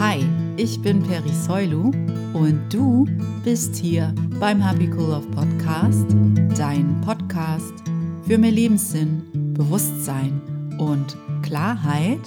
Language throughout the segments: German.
Hi, ich bin Peri Soilu und du bist hier beim Happy Cool Love Podcast, dein Podcast für mehr Lebenssinn, Bewusstsein und Klarheit.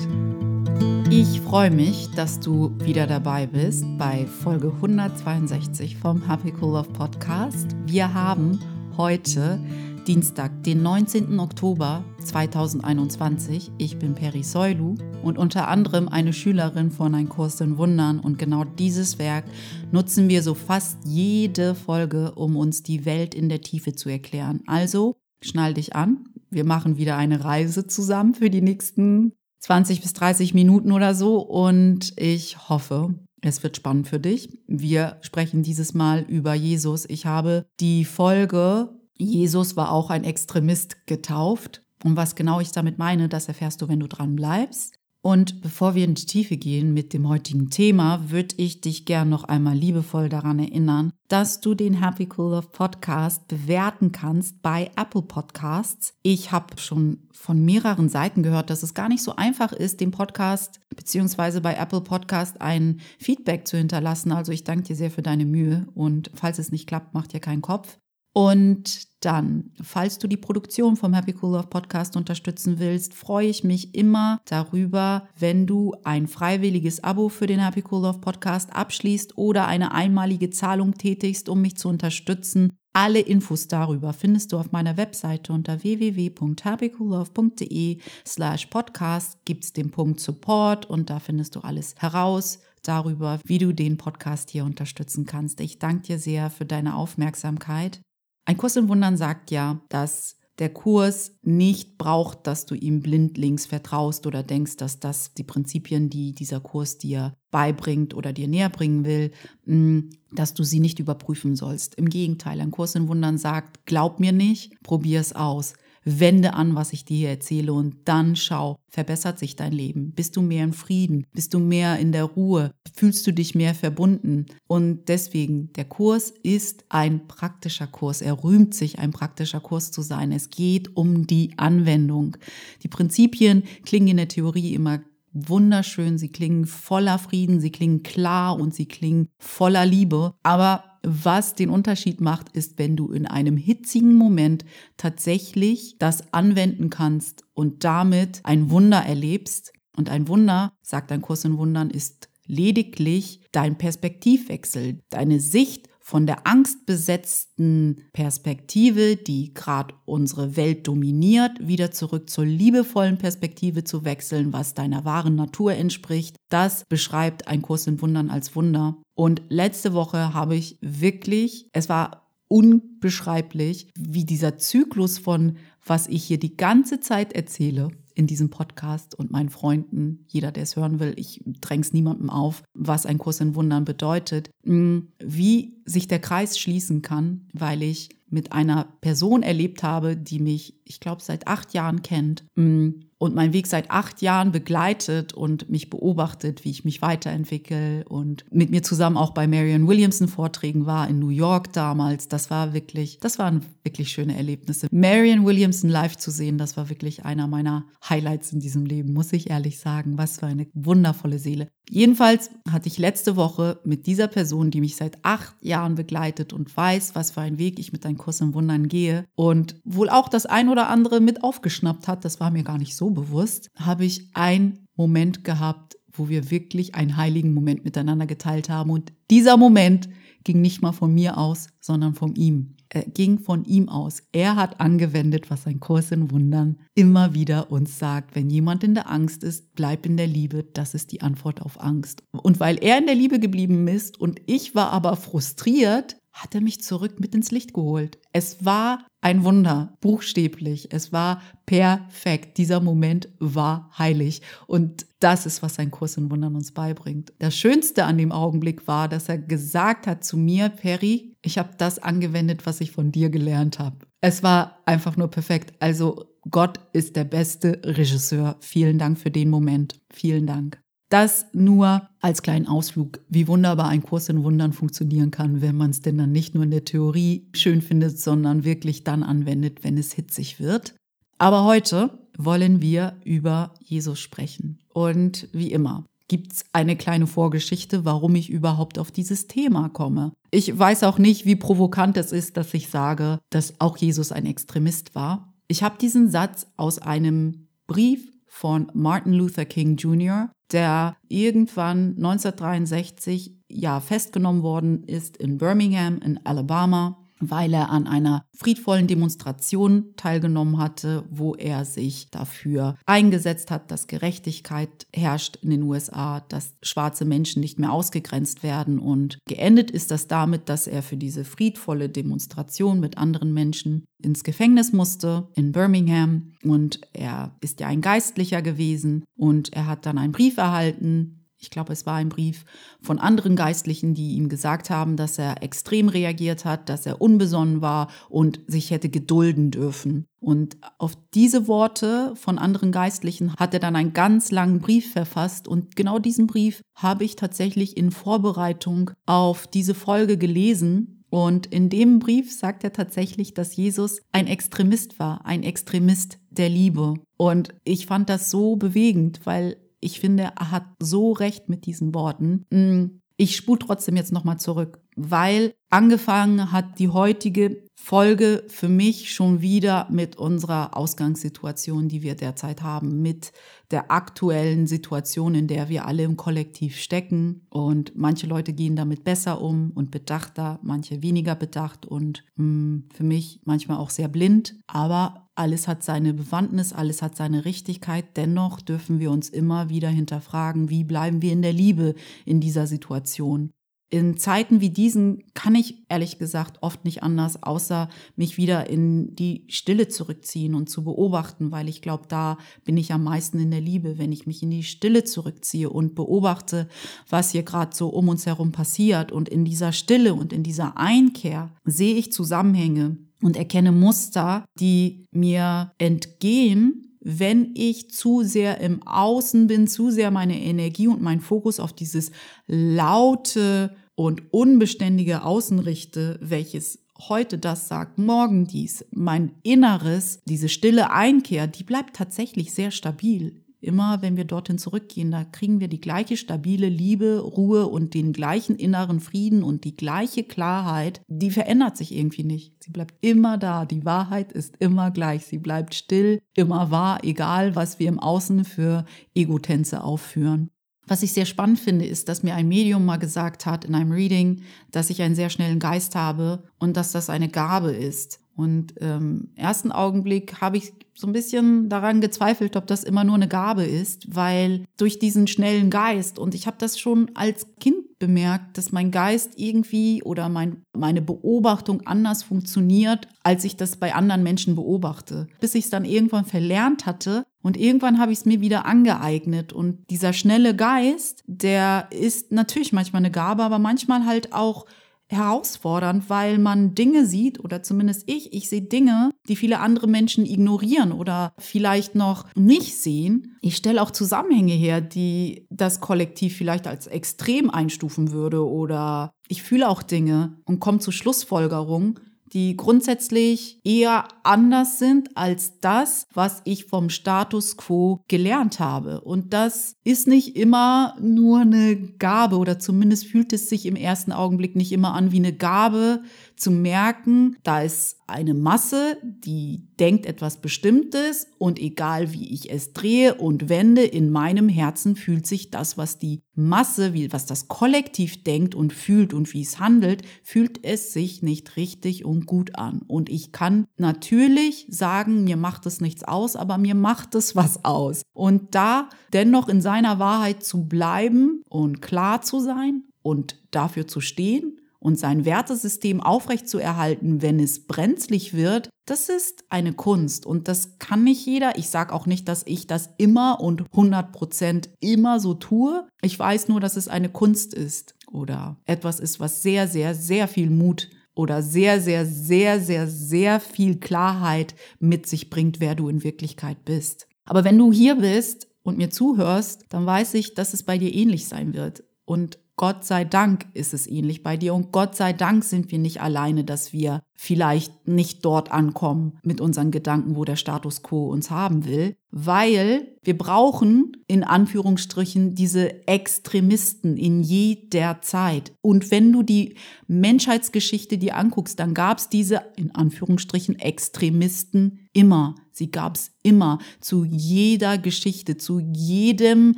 Ich freue mich, dass du wieder dabei bist bei Folge 162 vom Happy Cool Love Podcast. Wir haben heute Dienstag, den 19. Oktober 2021. Ich bin Peri Soilu und unter anderem eine Schülerin von Ein Kurs in Wundern. Und genau dieses Werk nutzen wir so fast jede Folge, um uns die Welt in der Tiefe zu erklären. Also schnall dich an. Wir machen wieder eine Reise zusammen für die nächsten 20 bis 30 Minuten oder so. Und ich hoffe, es wird spannend für dich. Wir sprechen dieses Mal über Jesus. Ich habe die Folge Jesus war auch ein Extremist getauft. Und was genau ich damit meine, das erfährst du, wenn du dran bleibst. Und bevor wir in die Tiefe gehen mit dem heutigen Thema, würde ich dich gern noch einmal liebevoll daran erinnern, dass du den Happy Cool Love Podcast bewerten kannst bei Apple Podcasts. Ich habe schon von mehreren Seiten gehört, dass es gar nicht so einfach ist, dem Podcast beziehungsweise bei Apple Podcast ein Feedback zu hinterlassen. Also ich danke dir sehr für deine Mühe und falls es nicht klappt, mach dir keinen Kopf. Und dann, falls du die Produktion vom Happy Cool Love Podcast unterstützen willst, freue ich mich immer darüber, wenn du ein freiwilliges Abo für den Happy Cool Love Podcast abschließt oder eine einmalige Zahlung tätigst, um mich zu unterstützen. Alle Infos darüber findest du auf meiner Webseite unter www.happycoollove.de slash podcast gibt es den Punkt Support und da findest du alles heraus darüber, wie du den Podcast hier unterstützen kannst. Ich danke dir sehr für deine Aufmerksamkeit ein Kurs in Wundern sagt ja, dass der Kurs nicht braucht, dass du ihm blindlings vertraust oder denkst, dass das die Prinzipien, die dieser Kurs dir beibringt oder dir näher bringen will, mm, dass du sie nicht überprüfen sollst. Im Gegenteil, ein Kurs in Wundern sagt, glaub mir nicht, probier es aus wende an, was ich dir hier erzähle und dann schau, verbessert sich dein Leben? Bist du mehr im Frieden? Bist du mehr in der Ruhe? Fühlst du dich mehr verbunden? Und deswegen, der Kurs ist ein praktischer Kurs. Er rühmt sich, ein praktischer Kurs zu sein. Es geht um die Anwendung. Die Prinzipien klingen in der Theorie immer wunderschön, sie klingen voller Frieden, sie klingen klar und sie klingen voller Liebe. Aber was den Unterschied macht, ist, wenn du in einem hitzigen Moment tatsächlich das anwenden kannst und damit ein Wunder erlebst. Und ein Wunder, sagt ein Kurs in Wundern, ist lediglich dein Perspektivwechsel, deine Sicht von der angstbesetzten Perspektive, die gerade unsere Welt dominiert, wieder zurück zur liebevollen Perspektive zu wechseln, was deiner wahren Natur entspricht. Das beschreibt ein Kurs in Wundern als Wunder. Und letzte Woche habe ich wirklich, es war unbeschreiblich, wie dieser Zyklus von, was ich hier die ganze Zeit erzähle, in diesem Podcast und meinen Freunden, jeder, der es hören will, ich dräng's niemandem auf, was ein Kurs in Wundern bedeutet, mm, wie sich der Kreis schließen kann, weil ich mit einer Person erlebt habe, die mich, ich glaube, seit acht Jahren kennt mm, und mein Weg seit acht Jahren begleitet und mich beobachtet, wie ich mich weiterentwickle und mit mir zusammen auch bei Marion Williamson Vorträgen war in New York damals. Das war wirklich, das waren wirklich schöne Erlebnisse. Marion Williamson live zu sehen, das war wirklich einer meiner Highlights in diesem Leben, muss ich ehrlich sagen. Was für eine wundervolle Seele. Jedenfalls hatte ich letzte Woche mit dieser Person, die mich seit acht Jahren begleitet und weiß, was für einen Weg ich mit einem Kurs im Wundern gehe und wohl auch das ein oder andere mit aufgeschnappt hat, das war mir gar nicht so bewusst, habe ich einen Moment gehabt, wo wir wirklich einen heiligen Moment miteinander geteilt haben. Und dieser Moment ging nicht mal von mir aus, sondern von ihm. Er ging von ihm aus. Er hat angewendet, was ein Kurs in Wundern immer wieder uns sagt. Wenn jemand in der Angst ist, bleib in der Liebe. Das ist die Antwort auf Angst. Und weil er in der Liebe geblieben ist und ich war aber frustriert, hat er mich zurück mit ins Licht geholt. Es war ein Wunder, buchstäblich. Es war perfekt. Dieser Moment war heilig. Und das ist, was ein Kurs in Wundern uns beibringt. Das Schönste an dem Augenblick war, dass er gesagt hat zu mir, Perry, ich habe das angewendet, was ich von dir gelernt habe. Es war einfach nur perfekt. Also Gott ist der beste Regisseur. Vielen Dank für den Moment. Vielen Dank. Das nur als kleinen Ausflug, wie wunderbar ein Kurs in Wundern funktionieren kann, wenn man es denn dann nicht nur in der Theorie schön findet, sondern wirklich dann anwendet, wenn es hitzig wird. Aber heute wollen wir über Jesus sprechen. Und wie immer, gibt es eine kleine Vorgeschichte, warum ich überhaupt auf dieses Thema komme. Ich weiß auch nicht, wie provokant es ist, dass ich sage, dass auch Jesus ein Extremist war. Ich habe diesen Satz aus einem Brief von Martin Luther King Jr., der irgendwann 1963 ja festgenommen worden ist in Birmingham in Alabama weil er an einer friedvollen Demonstration teilgenommen hatte, wo er sich dafür eingesetzt hat, dass Gerechtigkeit herrscht in den USA, dass schwarze Menschen nicht mehr ausgegrenzt werden. Und geendet ist das damit, dass er für diese friedvolle Demonstration mit anderen Menschen ins Gefängnis musste in Birmingham. Und er ist ja ein Geistlicher gewesen und er hat dann einen Brief erhalten, ich glaube, es war ein Brief von anderen Geistlichen, die ihm gesagt haben, dass er extrem reagiert hat, dass er unbesonnen war und sich hätte gedulden dürfen. Und auf diese Worte von anderen Geistlichen hat er dann einen ganz langen Brief verfasst. Und genau diesen Brief habe ich tatsächlich in Vorbereitung auf diese Folge gelesen. Und in dem Brief sagt er tatsächlich, dass Jesus ein Extremist war, ein Extremist der Liebe. Und ich fand das so bewegend, weil ich finde, er hat so recht mit diesen Worten. Mm, ich spule trotzdem jetzt nochmal zurück, weil angefangen hat die heutige Folge für mich schon wieder mit unserer Ausgangssituation, die wir derzeit haben, mit der aktuellen Situation, in der wir alle im Kollektiv stecken. Und manche Leute gehen damit besser um und bedachter, manche weniger bedacht und mh, mm, für mich manchmal auch sehr blind. Aber alles hat seine Bewandtnis, alles hat seine Richtigkeit. Dennoch dürfen wir uns immer wieder hinterfragen, wie bleiben wir in der Liebe in dieser Situation in Zeiten wie diesen kann ich ehrlich gesagt oft nicht anders, außer mich wieder in die Stille zurückziehen und zu beobachten, weil ich glaube, da bin ich am meisten in der Liebe, wenn ich mich in die Stille zurückziehe und beobachte, was hier gerade so um uns herum passiert. Und in dieser Stille und in dieser Einkehr sehe ich Zusammenhänge und erkenne Muster, die mir entgehen, wenn ich zu sehr im Außen bin, zu sehr meine Energie und meinen Fokus auf dieses laute und unbeständige Außen richte, welches heute das sagt, morgen dies, mein Inneres, diese stille Einkehr, die bleibt tatsächlich sehr stabil. Immer wenn wir dorthin zurückgehen, da kriegen wir die gleiche stabile Liebe, Ruhe und den gleichen inneren Frieden und die gleiche Klarheit. Die verändert sich irgendwie nicht. Sie bleibt immer da. Die Wahrheit ist immer gleich. Sie bleibt still, immer wahr, egal was wir im Außen für Egotänze aufführen. Was ich sehr spannend finde, ist, dass mir ein Medium mal gesagt hat in einem Reading, dass ich einen sehr schnellen Geist habe und dass das eine Gabe ist. Und im ähm, ersten Augenblick habe ich so ein bisschen daran gezweifelt, ob das immer nur eine Gabe ist, weil durch diesen schnellen Geist und ich habe das schon als Kind bemerkt, dass mein Geist irgendwie oder mein, meine Beobachtung anders funktioniert, als ich das bei anderen Menschen beobachte. Bis ich es dann irgendwann verlernt hatte und irgendwann habe ich es mir wieder angeeignet. Und dieser schnelle Geist, der ist natürlich manchmal eine Gabe, aber manchmal halt auch herausfordernd, weil man Dinge sieht, oder zumindest ich, ich sehe Dinge, die viele andere Menschen ignorieren oder vielleicht noch nicht sehen. Ich stelle auch Zusammenhänge her, die das Kollektiv vielleicht als extrem einstufen würde oder ich fühle auch Dinge und komme zu Schlussfolgerungen, die grundsätzlich eher anders sind als das, was ich vom Status quo gelernt habe. Und das ist nicht immer nur eine Gabe oder zumindest fühlt es sich im ersten Augenblick nicht immer an wie eine Gabe, zu merken, da ist eine Masse, die denkt etwas Bestimmtes und egal wie ich es drehe und wende, in meinem Herzen fühlt sich das, was die Masse, wie, was das Kollektiv denkt und fühlt und wie es handelt, fühlt es sich nicht richtig und gut an. Und ich kann natürlich sagen, mir macht es nichts aus, aber mir macht es was aus. Und da dennoch in seiner Wahrheit zu bleiben und klar zu sein und dafür zu stehen und sein Wertesystem aufrechtzuerhalten, wenn es brenzlig wird, das ist eine Kunst und das kann nicht jeder. Ich sage auch nicht, dass ich das immer und 100 Prozent immer so tue. Ich weiß nur, dass es eine Kunst ist oder etwas ist, was sehr, sehr, sehr viel Mut oder sehr, sehr, sehr, sehr, sehr viel Klarheit mit sich bringt, wer du in Wirklichkeit bist. Aber wenn du hier bist und mir zuhörst, dann weiß ich, dass es bei dir ähnlich sein wird. Und Gott sei Dank ist es ähnlich bei dir und Gott sei Dank sind wir nicht alleine, dass wir vielleicht nicht dort ankommen mit unseren Gedanken, wo der Status quo uns haben will, weil wir brauchen in Anführungsstrichen diese Extremisten in jeder Zeit. Und wenn du die Menschheitsgeschichte dir anguckst, dann gab es diese in Anführungsstrichen Extremisten immer. Sie gab es immer. Zu jeder Geschichte, zu jedem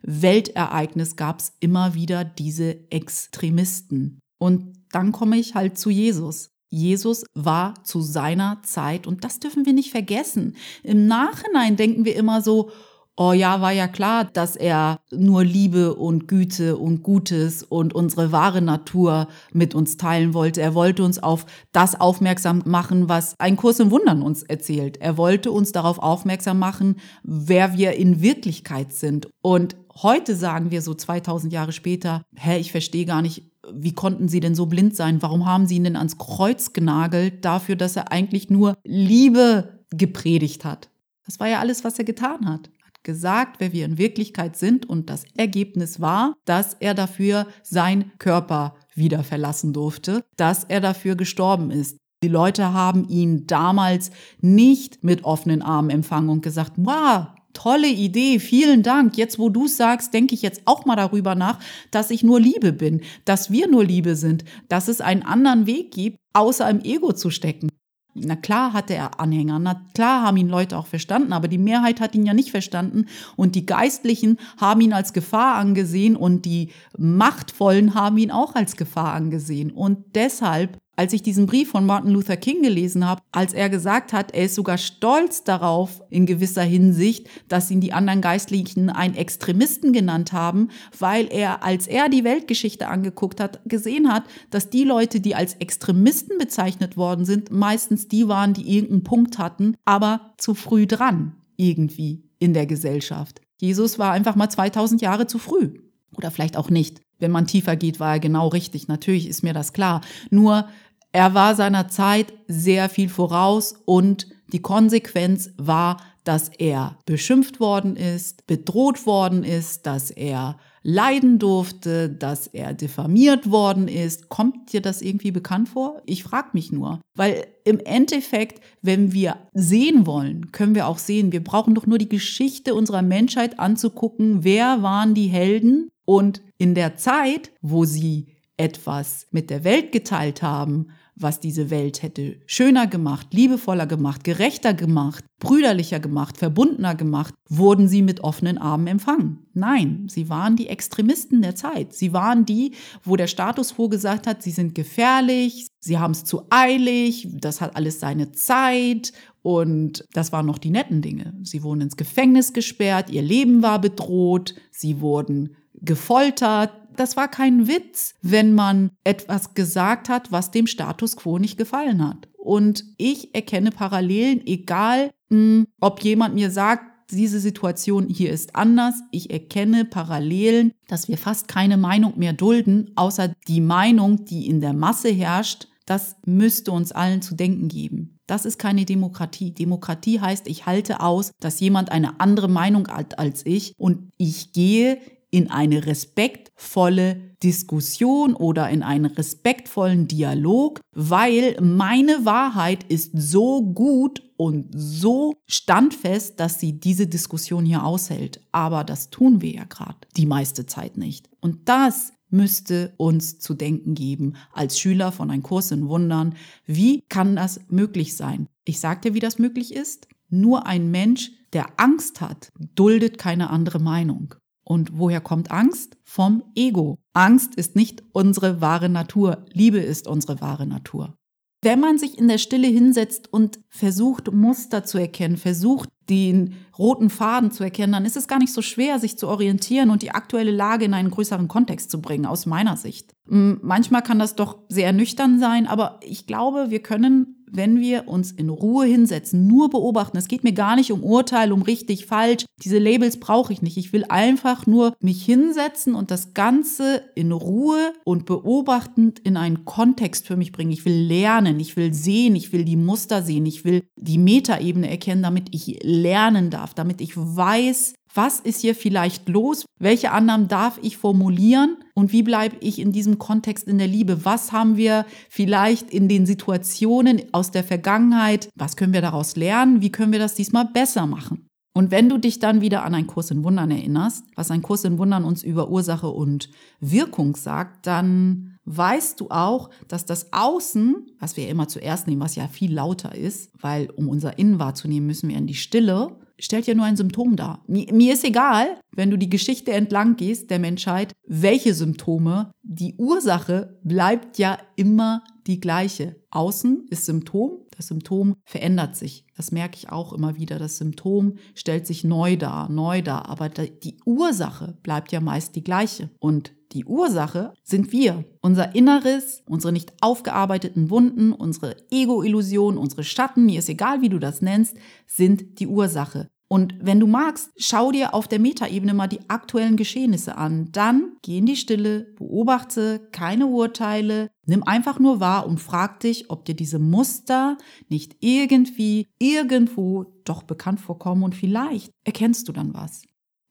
Weltereignis gab es immer wieder diese Extremisten. Und dann komme ich halt zu Jesus. Jesus war zu seiner Zeit und das dürfen wir nicht vergessen. Im Nachhinein denken wir immer so, oh ja, war ja klar, dass er nur Liebe und Güte und Gutes und unsere wahre Natur mit uns teilen wollte. Er wollte uns auf das aufmerksam machen, was ein Kurs im Wundern uns erzählt. Er wollte uns darauf aufmerksam machen, wer wir in Wirklichkeit sind. Und heute sagen wir so 2000 Jahre später, hä, ich verstehe gar nicht, wie konnten sie denn so blind sein? Warum haben sie ihn denn ans Kreuz genagelt dafür, dass er eigentlich nur Liebe gepredigt hat? Das war ja alles, was er getan hat. Er hat gesagt, wer wir in Wirklichkeit sind und das Ergebnis war, dass er dafür sein Körper wieder verlassen durfte, dass er dafür gestorben ist. Die Leute haben ihn damals nicht mit offenen Armen empfangen und gesagt, wow, Tolle Idee, vielen Dank. Jetzt, wo du sagst, denke ich jetzt auch mal darüber nach, dass ich nur Liebe bin, dass wir nur Liebe sind, dass es einen anderen Weg gibt, außer im Ego zu stecken. Na klar hatte er Anhänger, na klar haben ihn Leute auch verstanden, aber die Mehrheit hat ihn ja nicht verstanden und die Geistlichen haben ihn als Gefahr angesehen und die Machtvollen haben ihn auch als Gefahr angesehen. Und deshalb als ich diesen Brief von Martin Luther King gelesen habe, als er gesagt hat, er ist sogar stolz darauf in gewisser Hinsicht, dass ihn die anderen Geistlichen einen Extremisten genannt haben, weil er, als er die Weltgeschichte angeguckt hat, gesehen hat, dass die Leute, die als Extremisten bezeichnet worden sind, meistens die waren, die irgendeinen Punkt hatten, aber zu früh dran irgendwie in der Gesellschaft. Jesus war einfach mal 2000 Jahre zu früh. Oder vielleicht auch nicht. Wenn man tiefer geht, war er genau richtig. Natürlich ist mir das klar. Nur er war seiner Zeit sehr viel voraus und die Konsequenz war, dass er beschimpft worden ist, bedroht worden ist, dass er leiden durfte, dass er diffamiert worden ist. Kommt dir das irgendwie bekannt vor? Ich frage mich nur. Weil im Endeffekt, wenn wir sehen wollen, können wir auch sehen, wir brauchen doch nur die Geschichte unserer Menschheit anzugucken. Wer waren die Helden? Und in der Zeit, wo sie etwas mit der Welt geteilt haben, was diese Welt hätte schöner gemacht, liebevoller gemacht, gerechter gemacht, brüderlicher gemacht, verbundener gemacht, wurden sie mit offenen Armen empfangen. Nein, sie waren die Extremisten der Zeit. Sie waren die, wo der Status quo gesagt hat, sie sind gefährlich, sie haben es zu eilig, das hat alles seine Zeit und das waren noch die netten Dinge. Sie wurden ins Gefängnis gesperrt, ihr Leben war bedroht, sie wurden gefoltert, das war kein Witz, wenn man etwas gesagt hat, was dem Status quo nicht gefallen hat. Und ich erkenne Parallelen, egal hm, ob jemand mir sagt, diese Situation hier ist anders. Ich erkenne Parallelen, dass wir fast keine Meinung mehr dulden, außer die Meinung, die in der Masse herrscht. Das müsste uns allen zu denken geben. Das ist keine Demokratie. Demokratie heißt, ich halte aus, dass jemand eine andere Meinung hat als ich und ich gehe in eine respektvolle Diskussion oder in einen respektvollen Dialog, weil meine Wahrheit ist so gut und so standfest, dass sie diese Diskussion hier aushält. Aber das tun wir ja gerade die meiste Zeit nicht. Und das müsste uns zu denken geben als Schüler von einem Kurs in Wundern. Wie kann das möglich sein? Ich sagte, wie das möglich ist. Nur ein Mensch, der Angst hat, duldet keine andere Meinung. Und woher kommt Angst? Vom Ego. Angst ist nicht unsere wahre Natur. Liebe ist unsere wahre Natur. Wenn man sich in der Stille hinsetzt und versucht, Muster zu erkennen, versucht, den roten Faden zu erkennen, dann ist es gar nicht so schwer, sich zu orientieren und die aktuelle Lage in einen größeren Kontext zu bringen, aus meiner Sicht. Manchmal kann das doch sehr nüchtern sein, aber ich glaube, wir können wenn wir uns in Ruhe hinsetzen, nur beobachten. Es geht mir gar nicht um Urteil, um richtig, falsch. Diese Labels brauche ich nicht. Ich will einfach nur mich hinsetzen und das Ganze in Ruhe und beobachtend in einen Kontext für mich bringen. Ich will lernen, ich will sehen, ich will die Muster sehen, ich will die Metaebene erkennen, damit ich lernen darf, damit ich weiß, was ist hier vielleicht los, welche Annahmen darf ich formulieren, und wie bleibe ich in diesem Kontext in der Liebe? Was haben wir vielleicht in den Situationen aus der Vergangenheit? Was können wir daraus lernen? Wie können wir das diesmal besser machen? Und wenn du dich dann wieder an einen Kurs in Wundern erinnerst, was ein Kurs in Wundern uns über Ursache und Wirkung sagt, dann weißt du auch, dass das Außen, was wir immer zuerst nehmen, was ja viel lauter ist, weil um unser Innen wahrzunehmen, müssen wir in die Stille, stellt ja nur ein Symptom dar. Mir, mir ist egal, wenn du die Geschichte entlang gehst der Menschheit, welche Symptome, die Ursache bleibt ja immer die gleiche. Außen ist Symptom, das Symptom verändert sich. Das merke ich auch immer wieder. Das Symptom stellt sich neu dar, neu dar, aber die Ursache bleibt ja meist die gleiche. Und die Ursache sind wir. Unser Inneres, unsere nicht aufgearbeiteten Wunden, unsere Ego-Illusion, unsere Schatten, mir ist egal, wie du das nennst, sind die Ursache. Und wenn du magst, schau dir auf der Metaebene mal die aktuellen Geschehnisse an. Dann geh in die Stille, beobachte keine Urteile, nimm einfach nur wahr und frag dich, ob dir diese Muster nicht irgendwie, irgendwo doch bekannt vorkommen und vielleicht erkennst du dann was.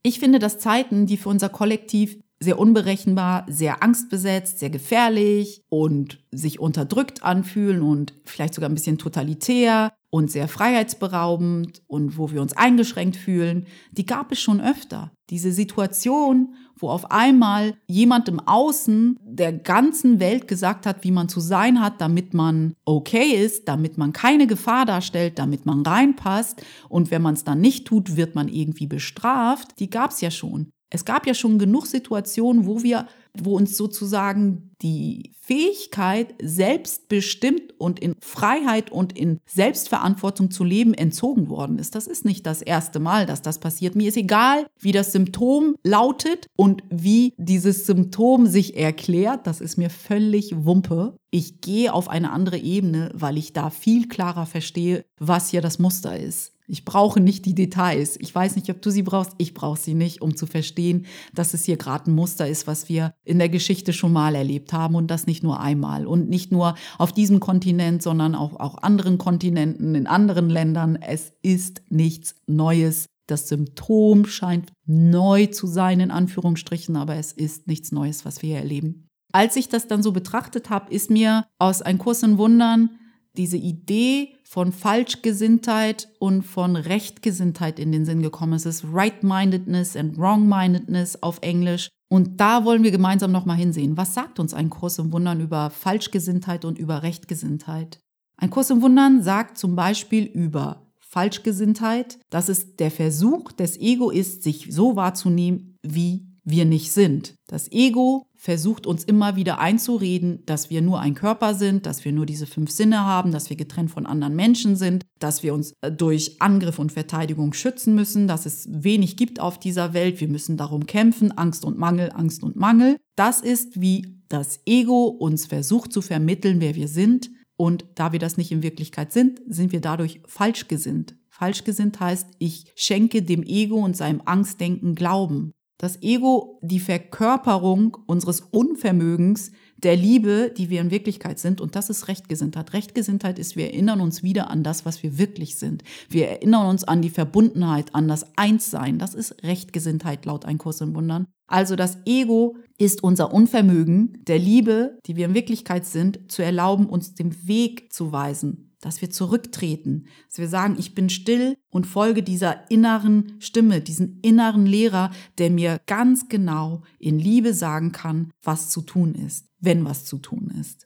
Ich finde, dass Zeiten, die für unser Kollektiv sehr unberechenbar, sehr angstbesetzt, sehr gefährlich und sich unterdrückt anfühlen und vielleicht sogar ein bisschen totalitär und sehr freiheitsberaubend und wo wir uns eingeschränkt fühlen, die gab es schon öfter. Diese Situation, wo auf einmal jemand im Außen der ganzen Welt gesagt hat, wie man zu sein hat, damit man okay ist, damit man keine Gefahr darstellt, damit man reinpasst und wenn man es dann nicht tut, wird man irgendwie bestraft, die gab es ja schon. Es gab ja schon genug Situationen, wo wir, wo uns sozusagen die Fähigkeit, selbstbestimmt und in Freiheit und in Selbstverantwortung zu leben, entzogen worden ist. Das ist nicht das erste Mal, dass das passiert. Mir ist egal, wie das Symptom lautet und wie dieses Symptom sich erklärt. Das ist mir völlig Wumpe. Ich gehe auf eine andere Ebene, weil ich da viel klarer verstehe, was hier das Muster ist. Ich brauche nicht die Details. Ich weiß nicht, ob du sie brauchst. Ich brauche sie nicht, um zu verstehen, dass es hier gerade ein Muster ist, was wir in der Geschichte schon mal erlebt haben und das nicht nur einmal und nicht nur auf diesem Kontinent, sondern auch auf anderen Kontinenten, in anderen Ländern. Es ist nichts Neues. Das Symptom scheint neu zu sein, in Anführungsstrichen, aber es ist nichts Neues, was wir hier erleben. Als ich das dann so betrachtet habe, ist mir aus Ein Kurs in Wundern diese Idee von Falschgesinntheit und von Rechtgesinntheit in den Sinn gekommen. Es ist Right-Mindedness and Wrong-Mindedness auf Englisch. Und da wollen wir gemeinsam nochmal hinsehen. Was sagt uns ein Kurs im Wundern über Falschgesinntheit und über Rechtgesinntheit? Ein Kurs im Wundern sagt zum Beispiel über Falschgesinntheit, dass es der Versuch des Ego ist, sich so wahrzunehmen, wie wir nicht sind. Das Ego versucht uns immer wieder einzureden, dass wir nur ein Körper sind, dass wir nur diese fünf Sinne haben, dass wir getrennt von anderen Menschen sind, dass wir uns äh, durch Angriff und Verteidigung schützen müssen, dass es wenig gibt auf dieser Welt, wir müssen darum kämpfen, Angst und Mangel, Angst und Mangel. Das ist, wie das Ego uns versucht zu vermitteln, wer wir sind. Und da wir das nicht in Wirklichkeit sind, sind wir dadurch falsch gesinnt. Falsch gesinnt heißt, ich schenke dem Ego und seinem Angstdenken Glauben. Das Ego, die Verkörperung unseres Unvermögens, der Liebe, die wir in Wirklichkeit sind. Und das ist Rechtgesinntheit. Rechtgesinntheit ist, wir erinnern uns wieder an das, was wir wirklich sind. Wir erinnern uns an die Verbundenheit, an das Einssein. Das ist Rechtgesinntheit laut Ein Kurs im Wundern. Also das Ego ist unser Unvermögen, der Liebe, die wir in Wirklichkeit sind, zu erlauben, uns den Weg zu weisen, dass wir zurücktreten, dass wir sagen, ich bin still und folge dieser inneren Stimme, diesen inneren Lehrer, der mir ganz genau in Liebe sagen kann, was zu tun ist, wenn was zu tun ist.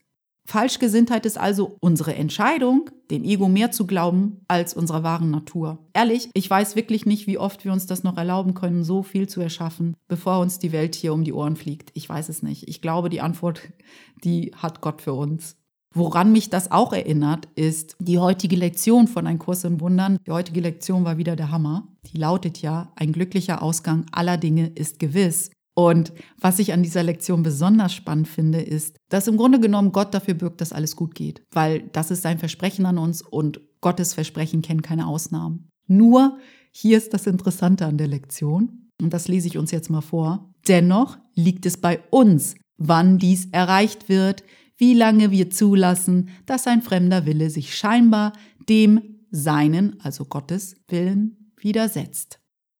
Falschgesinntheit ist also unsere Entscheidung, dem Ego mehr zu glauben als unserer wahren Natur. Ehrlich, ich weiß wirklich nicht, wie oft wir uns das noch erlauben können, so viel zu erschaffen, bevor uns die Welt hier um die Ohren fliegt. Ich weiß es nicht. Ich glaube, die Antwort, die hat Gott für uns. Woran mich das auch erinnert, ist die heutige Lektion von Ein Kurs in Wundern. Die heutige Lektion war wieder der Hammer. Die lautet ja, ein glücklicher Ausgang aller Dinge ist gewiss. Und was ich an dieser Lektion besonders spannend finde, ist, dass im Grunde genommen Gott dafür bürgt, dass alles gut geht. Weil das ist sein Versprechen an uns und Gottes Versprechen kennen keine Ausnahmen. Nur, hier ist das Interessante an der Lektion, und das lese ich uns jetzt mal vor. Dennoch liegt es bei uns, wann dies erreicht wird, wie lange wir zulassen, dass ein fremder Wille sich scheinbar dem Seinen, also Gottes Willen, widersetzt.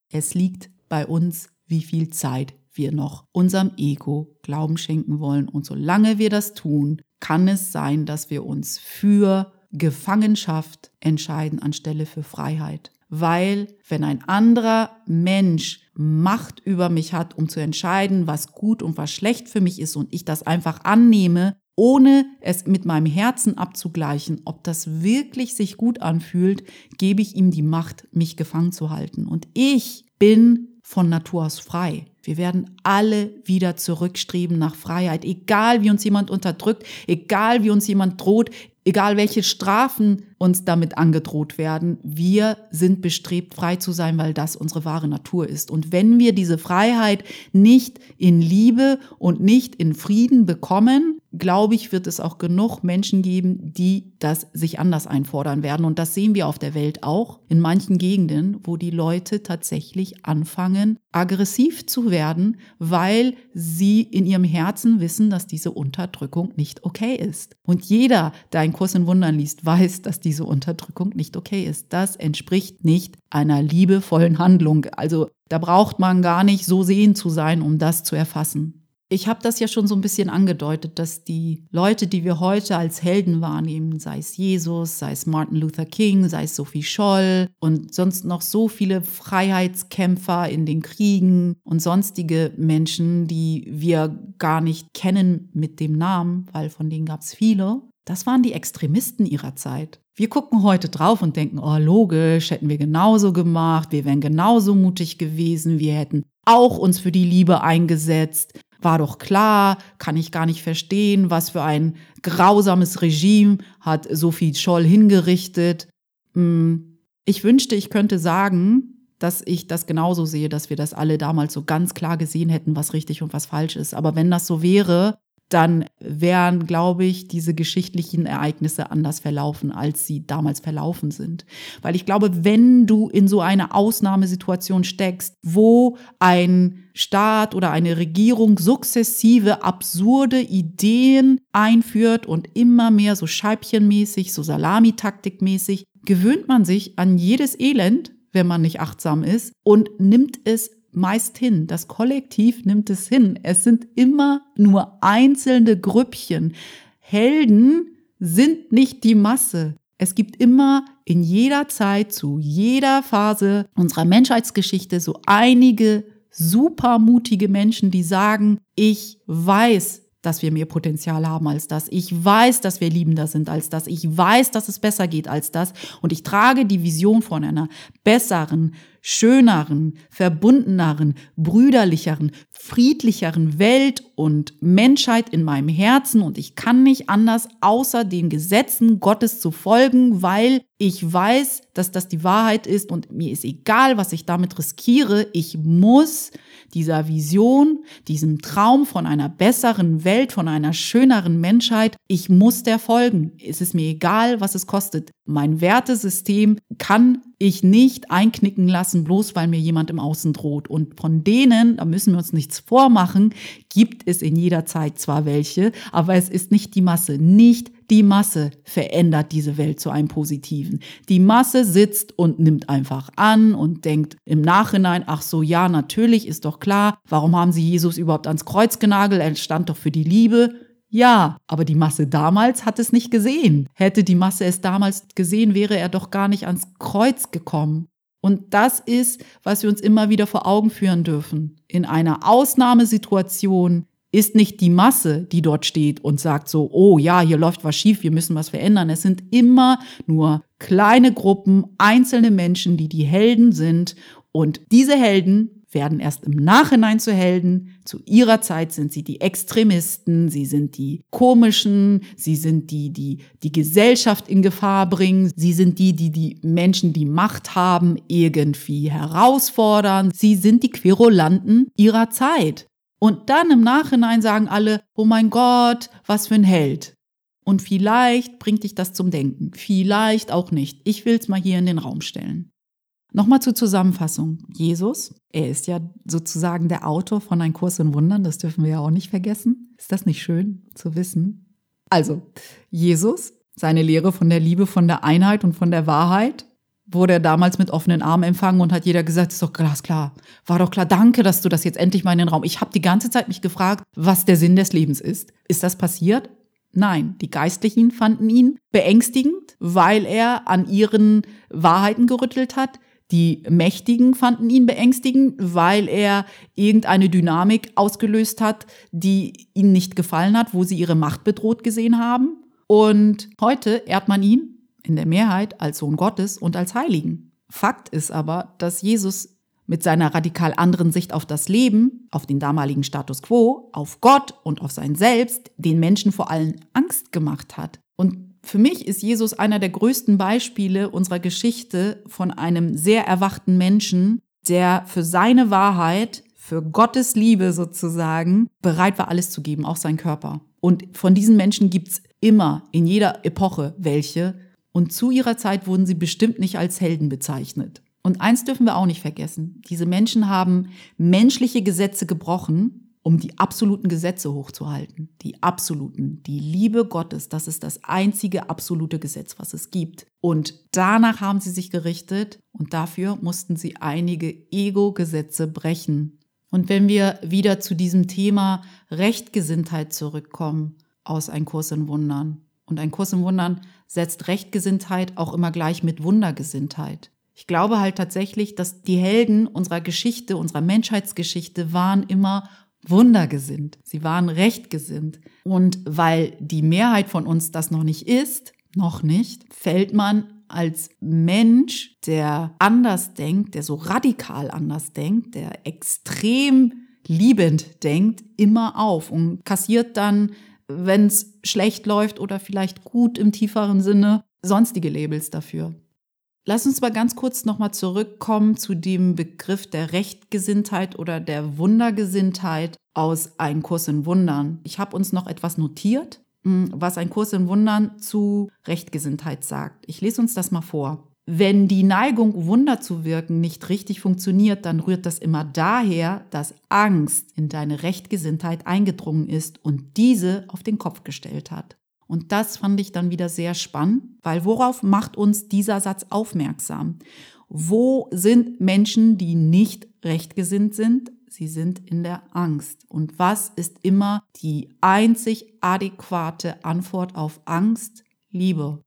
Es liegt bei uns, wie viel Zeit wir noch unserem Ego Glauben schenken wollen. Und solange wir das tun, kann es sein, dass wir uns für Gefangenschaft entscheiden anstelle für Freiheit. Weil wenn ein anderer Mensch Macht über mich hat, um zu entscheiden, was gut und was schlecht für mich ist und ich das einfach annehme, ohne es mit meinem Herzen abzugleichen, ob das wirklich sich gut anfühlt, gebe ich ihm die Macht, mich gefangen zu halten. Und ich bin von Natur aus frei. Wir werden alle wieder zurückstreben nach Freiheit, egal wie uns jemand unterdrückt, egal wie uns jemand droht, egal welche Strafen uns damit angedroht werden. Wir sind bestrebt, frei zu sein, weil das unsere wahre Natur ist. Und wenn wir diese Freiheit nicht in Liebe und nicht in Frieden bekommen, glaube ich, wird es auch genug Menschen geben, die das sich anders einfordern werden. Und das sehen wir auf der Welt auch in manchen Gegenden, wo die Leute tatsächlich anfangen, aggressiv zu werden, weil sie in ihrem Herzen wissen, dass diese Unterdrückung nicht okay ist. Und jeder, der einen Kurs in Wundern liest, weiß, dass diese Unterdrückung nicht okay ist. Das entspricht nicht einer liebevollen Handlung. Also da braucht man gar nicht so sehend zu sein, um das zu erfassen. Ich habe das ja schon so ein bisschen angedeutet, dass die Leute, die wir heute als Helden wahrnehmen, sei es Jesus, sei es Martin Luther King, sei es Sophie Scholl und sonst noch so viele Freiheitskämpfer in den Kriegen und sonstige Menschen, die wir gar nicht kennen mit dem Namen, weil von denen gab es viele, das waren die Extremisten ihrer Zeit. Wir gucken heute drauf und denken, oh logisch, hätten wir genauso gemacht, wir wären genauso mutig gewesen, wir hätten auch uns für die Liebe eingesetzt, war doch klar, kann ich gar nicht verstehen, was für ein grausames Regime hat Sophie Scholl hingerichtet. Hm, ich wünschte, ich könnte sagen, dass ich das genauso sehe, dass wir das alle damals so ganz klar gesehen hätten, was richtig und was falsch ist. Aber wenn das so wäre, dann wären, glaube ich, diese geschichtlichen Ereignisse anders verlaufen, als sie damals verlaufen sind. Weil ich glaube, wenn du in so eine Ausnahmesituation steckst, wo ein Staat oder eine Regierung sukzessive absurde Ideen einführt und immer mehr so scheibchenmäßig, so salamitaktikmäßig, gewöhnt man sich an jedes Elend, wenn man nicht achtsam ist und nimmt es meist hin. Das Kollektiv nimmt es hin. Es sind immer nur einzelne Grüppchen. Helden sind nicht die Masse. Es gibt immer in jeder Zeit, zu jeder Phase unserer Menschheitsgeschichte so einige supermutige Menschen, die sagen, ich weiß, dass wir mehr Potenzial haben als das. Ich weiß, dass wir liebender sind als das. Ich weiß, dass es besser geht als das. Und ich trage die Vision von einer besseren, schöneren, verbundeneren, brüderlicheren, friedlicheren Welt und Menschheit in meinem Herzen und ich kann nicht anders, außer den Gesetzen Gottes zu folgen, weil ich weiß, dass das die Wahrheit ist und mir ist egal, was ich damit riskiere. Ich muss dieser Vision, diesem Traum von einer besseren Welt, von einer schöneren Menschheit, ich muss der folgen. Es ist mir egal, was es kostet. Mein Wertesystem kann ich nicht einknicken lassen, bloß weil mir jemand im Außen droht. Und von denen, da müssen wir uns nichts vormachen, gibt es in jeder Zeit zwar welche, aber es ist nicht die Masse. Nicht die Masse verändert diese Welt zu einem Positiven. Die Masse sitzt und nimmt einfach an und denkt im Nachhinein, ach so, ja, natürlich ist doch klar, warum haben sie Jesus überhaupt ans Kreuz genagelt? Er stand doch für die Liebe. Ja, aber die Masse damals hat es nicht gesehen. Hätte die Masse es damals gesehen, wäre er doch gar nicht ans Kreuz gekommen. Und das ist, was wir uns immer wieder vor Augen führen dürfen. In einer Ausnahmesituation ist nicht die Masse, die dort steht und sagt so, oh ja, hier läuft was schief, wir müssen was verändern. Es sind immer nur kleine Gruppen, einzelne Menschen, die die Helden sind. Und diese Helden werden erst im Nachhinein zu Helden. Zu ihrer Zeit sind sie die Extremisten, sie sind die komischen, sie sind die, die die Gesellschaft in Gefahr bringen, sie sind die, die die Menschen, die Macht haben, irgendwie herausfordern, sie sind die Querulanten ihrer Zeit. Und dann im Nachhinein sagen alle, oh mein Gott, was für ein Held. Und vielleicht bringt dich das zum Denken, vielleicht auch nicht. Ich will es mal hier in den Raum stellen. Nochmal zur Zusammenfassung. Jesus, er ist ja sozusagen der Autor von Ein Kurs in Wundern, das dürfen wir ja auch nicht vergessen. Ist das nicht schön zu wissen? Also, Jesus, seine Lehre von der Liebe, von der Einheit und von der Wahrheit, wurde er damals mit offenen Armen empfangen und hat jeder gesagt, ist doch glasklar. War doch klar, danke, dass du das jetzt endlich mal in den Raum. Ich habe die ganze Zeit mich gefragt, was der Sinn des Lebens ist. Ist das passiert? Nein, die Geistlichen fanden ihn beängstigend, weil er an ihren Wahrheiten gerüttelt hat. Die Mächtigen fanden ihn beängstigend, weil er irgendeine Dynamik ausgelöst hat, die ihnen nicht gefallen hat, wo sie ihre Macht bedroht gesehen haben. Und heute ehrt man ihn in der Mehrheit als Sohn Gottes und als Heiligen. Fakt ist aber, dass Jesus mit seiner radikal anderen Sicht auf das Leben, auf den damaligen Status quo, auf Gott und auf sein Selbst den Menschen vor allem Angst gemacht hat. Und für mich ist Jesus einer der größten Beispiele unserer Geschichte von einem sehr erwachten Menschen, der für seine Wahrheit, für Gottes Liebe sozusagen, bereit war, alles zu geben, auch sein Körper. Und von diesen Menschen gibt's immer in jeder Epoche welche. Und zu ihrer Zeit wurden sie bestimmt nicht als Helden bezeichnet. Und eins dürfen wir auch nicht vergessen. Diese Menschen haben menschliche Gesetze gebrochen, um die absoluten Gesetze hochzuhalten. Die absoluten. Die Liebe Gottes, das ist das einzige absolute Gesetz, was es gibt. Und danach haben sie sich gerichtet und dafür mussten sie einige Ego-Gesetze brechen. Und wenn wir wieder zu diesem Thema Rechtgesinntheit zurückkommen, aus Ein Kurs in Wundern. Und ein Kurs in Wundern setzt Rechtgesinntheit auch immer gleich mit Wundergesinntheit. Ich glaube halt tatsächlich, dass die Helden unserer Geschichte, unserer Menschheitsgeschichte waren immer wundergesinnt. Sie waren rechtgesinnt. Und weil die Mehrheit von uns das noch nicht ist, noch nicht, fällt man als Mensch, der anders denkt, der so radikal anders denkt, der extrem liebend denkt, immer auf und kassiert dann, wenn es schlecht läuft oder vielleicht gut im tieferen Sinne, sonstige Labels dafür. Lass uns mal ganz kurz nochmal zurückkommen zu dem Begriff der Rechtgesinntheit oder der Wundergesinntheit aus Ein Kurs in Wundern. Ich habe uns noch etwas notiert, hm, was ein Kurs in Wundern zu Rechtgesinntheit sagt. Ich lese uns das mal vor. Wenn die Neigung, Wunder zu wirken, nicht richtig funktioniert, dann rührt das immer daher, dass Angst in deine Rechtgesinntheit eingedrungen ist und diese auf den Kopf gestellt hat. Und das fand ich dann wieder sehr spannend, weil worauf macht uns dieser Satz aufmerksam? Wo sind Menschen, die nicht rechtgesinnt sind? Sie sind in der Angst. Und was ist immer die einzig adäquate Antwort auf Angst? Liebe.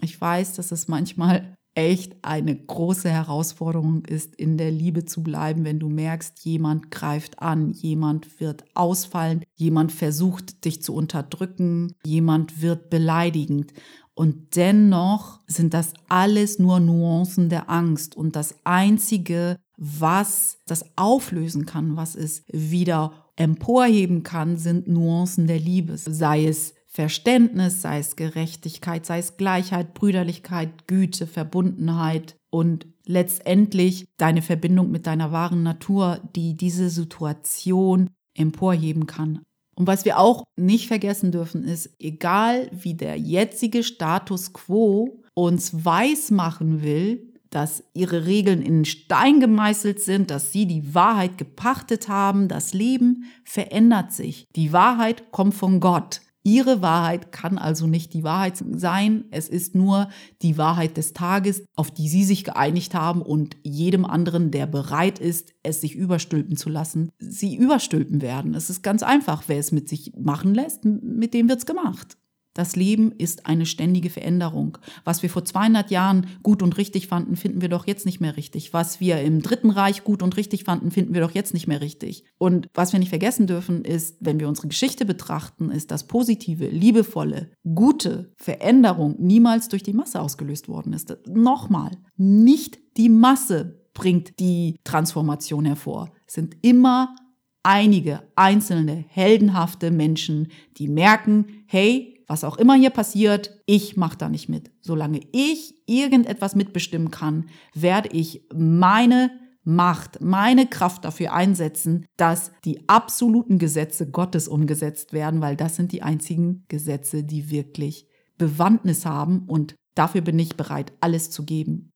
Ich weiß, dass es manchmal echt eine große Herausforderung ist, in der Liebe zu bleiben, wenn du merkst, jemand greift an, jemand wird ausfallen, jemand versucht dich zu unterdrücken, jemand wird beleidigend. Und dennoch sind das alles nur Nuancen der Angst. Und das Einzige, was das auflösen kann, was es wieder emporheben kann, sind Nuancen der Liebe. Sei es Verständnis, sei es Gerechtigkeit, sei es Gleichheit, Brüderlichkeit, Güte, Verbundenheit und letztendlich deine Verbindung mit deiner wahren Natur, die diese Situation emporheben kann. Und was wir auch nicht vergessen dürfen, ist, egal wie der jetzige Status quo uns weismachen will, dass ihre Regeln in Stein gemeißelt sind, dass sie die Wahrheit gepachtet haben, das Leben verändert sich. Die Wahrheit kommt von Gott. Ihre Wahrheit kann also nicht die Wahrheit sein. Es ist nur die Wahrheit des Tages, auf die Sie sich geeinigt haben und jedem anderen, der bereit ist, es sich überstülpen zu lassen, Sie überstülpen werden. Es ist ganz einfach. Wer es mit sich machen lässt, mit dem wird's gemacht. Das Leben ist eine ständige Veränderung. Was wir vor 200 Jahren gut und richtig fanden, finden wir doch jetzt nicht mehr richtig. Was wir im Dritten Reich gut und richtig fanden, finden wir doch jetzt nicht mehr richtig. Und was wir nicht vergessen dürfen, ist, wenn wir unsere Geschichte betrachten, ist das positive, liebevolle, gute Veränderung niemals durch die Masse ausgelöst worden ist. Nochmal, nicht die Masse bringt die Transformation hervor. Es sind immer einige einzelne heldenhafte Menschen, die merken, hey, was auch immer hier passiert, ich mache da nicht mit. Solange ich irgendetwas mitbestimmen kann, werde ich meine Macht, meine Kraft dafür einsetzen, dass die absoluten Gesetze Gottes umgesetzt werden, weil das sind die einzigen Gesetze, die wirklich Bewandtnis haben und dafür bin ich bereit, alles zu geben.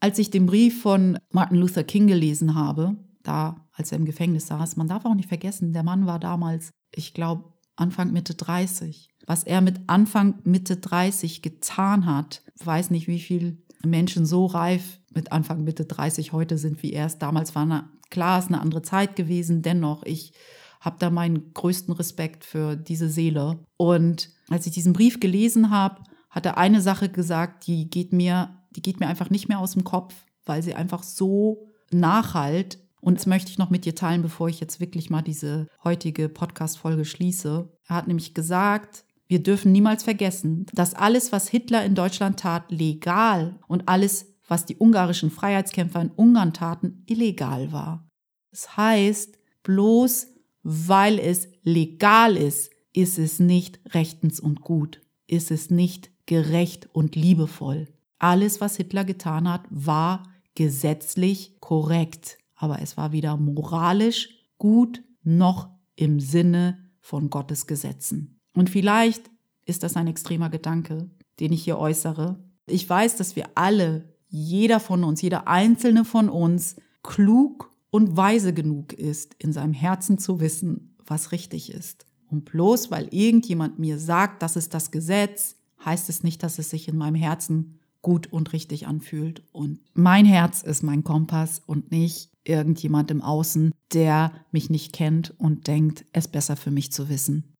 Als ich den Brief von Martin Luther King gelesen habe, da als er im Gefängnis saß, man darf auch nicht vergessen, der Mann war damals, ich glaube, Anfang Mitte 30. Was er mit Anfang Mitte 30 getan hat, weiß nicht, wie viele Menschen so reif mit Anfang Mitte 30 heute sind, wie er es damals war. Na, klar, ist eine andere Zeit gewesen, dennoch, ich habe da meinen größten Respekt für diese Seele. Und als ich diesen Brief gelesen habe, hat er eine Sache gesagt, die geht mir, die geht mir einfach nicht mehr aus dem Kopf, weil sie einfach so nachhalt. Und das möchte ich noch mit dir teilen, bevor ich jetzt wirklich mal diese heutige Podcast-Folge schließe. Er hat nämlich gesagt, wir dürfen niemals vergessen, dass alles, was Hitler in Deutschland tat, legal und alles, was die ungarischen Freiheitskämpfer in Ungarn taten, illegal war. Das heißt, bloß weil es legal ist, ist es nicht rechtens und gut, ist es nicht gerecht und liebevoll. Alles, was Hitler getan hat, war gesetzlich korrekt, aber es war weder moralisch gut noch im Sinne von Gottes Gesetzen. Und vielleicht ist das ein extremer Gedanke, den ich hier äußere. Ich weiß, dass wir alle, jeder von uns, jeder einzelne von uns, klug und weise genug ist, in seinem Herzen zu wissen, was richtig ist. Und bloß weil irgendjemand mir sagt, das ist das Gesetz, heißt es nicht, dass es sich in meinem Herzen gut und richtig anfühlt. Und mein Herz ist mein Kompass und nicht irgendjemand im Außen, der mich nicht kennt und denkt, es besser für mich zu wissen.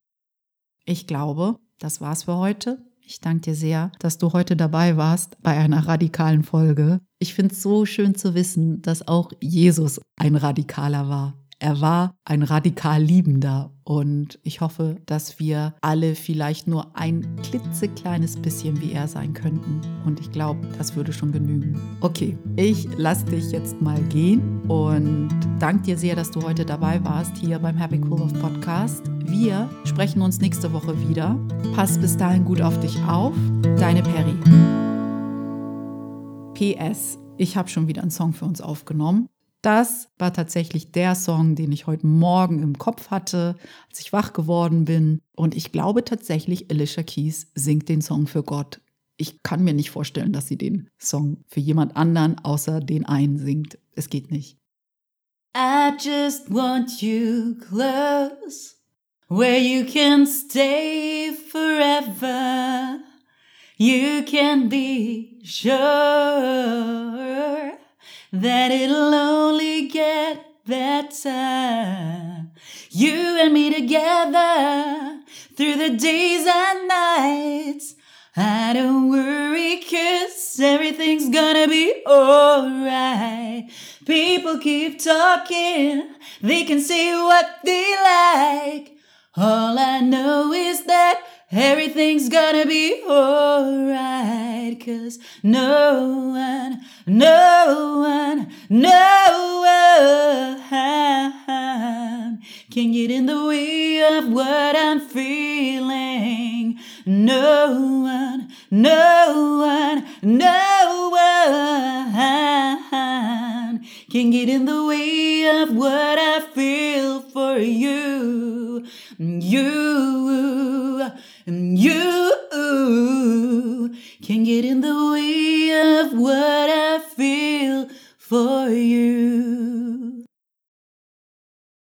Ich glaube, das war's für heute. Ich danke dir sehr, dass du heute dabei warst bei einer radikalen Folge. Ich finde es so schön zu wissen, dass auch Jesus ein Radikaler war. Er war ein radikal Liebender und ich hoffe, dass wir alle vielleicht nur ein klitzekleines bisschen wie er sein könnten. Und ich glaube, das würde schon genügen. Okay, ich lasse dich jetzt mal gehen und danke dir sehr, dass du heute dabei warst hier beim Happy Cool of Podcast. Wir sprechen uns nächste Woche wieder. Pass bis dahin gut auf dich auf. Deine Perry. PS, ich habe schon wieder einen Song für uns aufgenommen. Das war tatsächlich der Song, den ich heute Morgen im Kopf hatte, als ich wach geworden bin. Und ich glaube tatsächlich, Alicia Keys singt den Song für Gott. Ich kann mir nicht vorstellen, dass sie den Song für jemand anderen außer den einen singt. Es geht nicht. I just want you close, where you can stay forever. You can be sure that it'll only get better. You and me together through the days and nights. I don't worry, cause everything's gonna be alright. People keep talking, they can say what they like. All I know is that Everything's gonna be alright, cause no one, no one, no one can get in the way of what I'm feeling. No one, no one, no one can get in the way of what I feel for you. You you can get in the way of what I feel for you.